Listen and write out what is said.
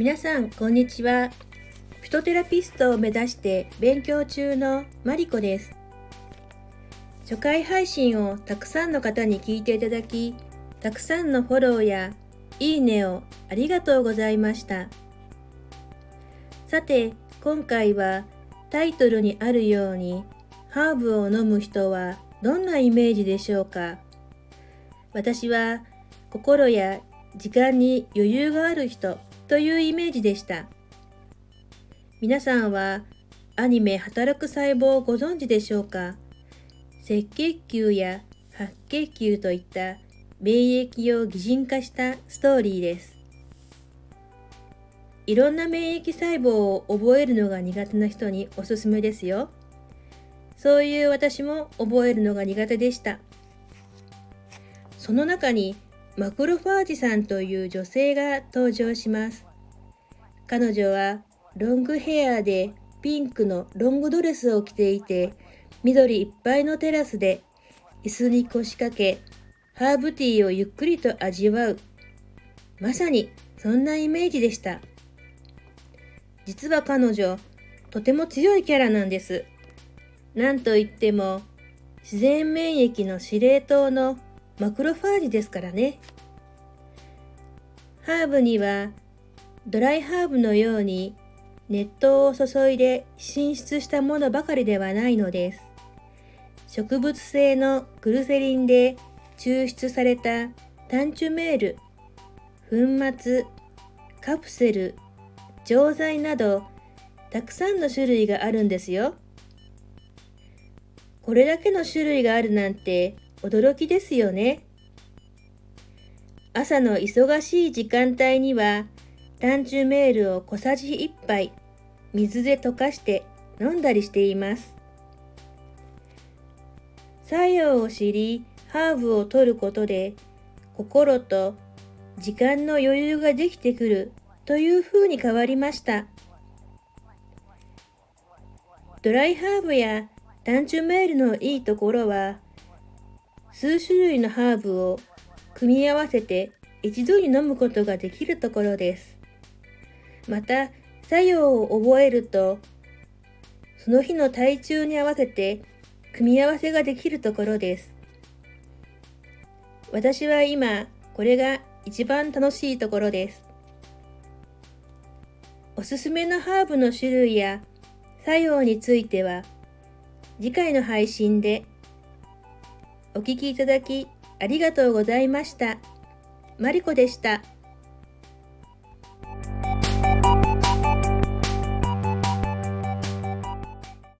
皆さんこんにちは。フィトテラピストを目指して勉強中のマリコです。初回配信をたくさんの方に聞いていただきたくさんのフォローやいいねをありがとうございました。さて今回はタイトルにあるようにハーブを飲む人はどんなイメージでしょうか。私は心や時間に余裕がある人。というイメージでした。皆さんはアニメ働く細胞をご存知でしょうか？赤血球や白血球といった免疫を擬人化したストーリーです。いろんな免疫細胞を覚えるのが苦手な人におすすめですよ。そういう私も覚えるのが苦手でした。その中にマクロファージさんという女性が登場します。彼女はロングヘアでピンクのロングドレスを着ていて、緑いっぱいのテラスで椅子に腰掛け、ハーブティーをゆっくりと味わう。まさにそんなイメージでした。実は彼女、とても強いキャラなんです。なんといっても、自然免疫の司令塔のマクロファージですからね。ハーブにはドライハーブのように熱湯を注いで進出したものばかりではないのです。植物性のグルセリンで抽出されたタンチュメール、粉末、カプセル、錠剤などたくさんの種類があるんですよ。これだけの種類があるなんて驚きですよね。朝の忙しい時間帯には、タンチュメールを小さじ1杯、水で溶かして飲んだりしています。作用を知り、ハーブを取ることで、心と時間の余裕ができてくるというふうに変わりました。ドライハーブやタンチュメールのいいところは、数種類のハーブを組み合わせて一度に飲むことができるところです。また、作用を覚えると、その日の体重に合わせて組み合わせができるところです。私は今、これが一番楽しいところです。おすすめのハーブの種類や作用については、次回の配信でお聴きいただきありがとうございました。マリコでした。